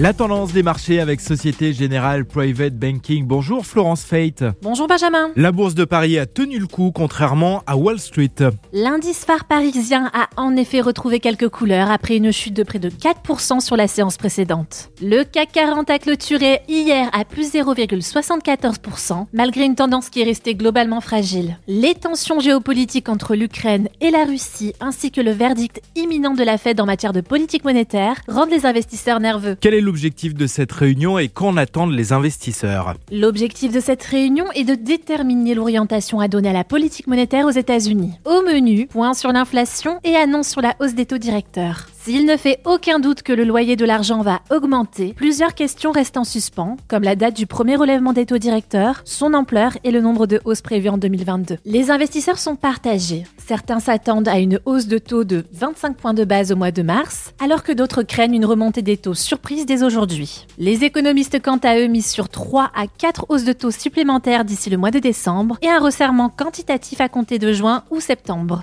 La tendance des marchés avec Société Générale Private Banking. Bonjour Florence Fate. Bonjour Benjamin. La bourse de Paris a tenu le coup contrairement à Wall Street. L'indice phare parisien a en effet retrouvé quelques couleurs après une chute de près de 4% sur la séance précédente. Le CAC 40 a clôturé hier à plus 0,74% malgré une tendance qui est restée globalement fragile. Les tensions géopolitiques entre l'Ukraine et la Russie ainsi que le verdict imminent de la Fed en matière de politique monétaire rendent les investisseurs nerveux. Quel est l'objectif de cette réunion et qu'en attendent les investisseurs L'objectif de cette réunion est de déterminer l'orientation à donner à la politique monétaire aux États-Unis. Au menu, point sur l'inflation et annonce sur la hausse des taux directeurs. S'il ne fait aucun doute que le loyer de l'argent va augmenter, plusieurs questions restent en suspens, comme la date du premier relèvement des taux directeurs, son ampleur et le nombre de hausses prévues en 2022. Les investisseurs sont partagés. Certains s'attendent à une hausse de taux de 25 points de base au mois de mars, alors que d'autres craignent une remontée des taux surprise dès aujourd'hui. Les économistes, quant à eux, misent sur 3 à 4 hausses de taux supplémentaires d'ici le mois de décembre et un resserrement quantitatif à compter de juin ou septembre.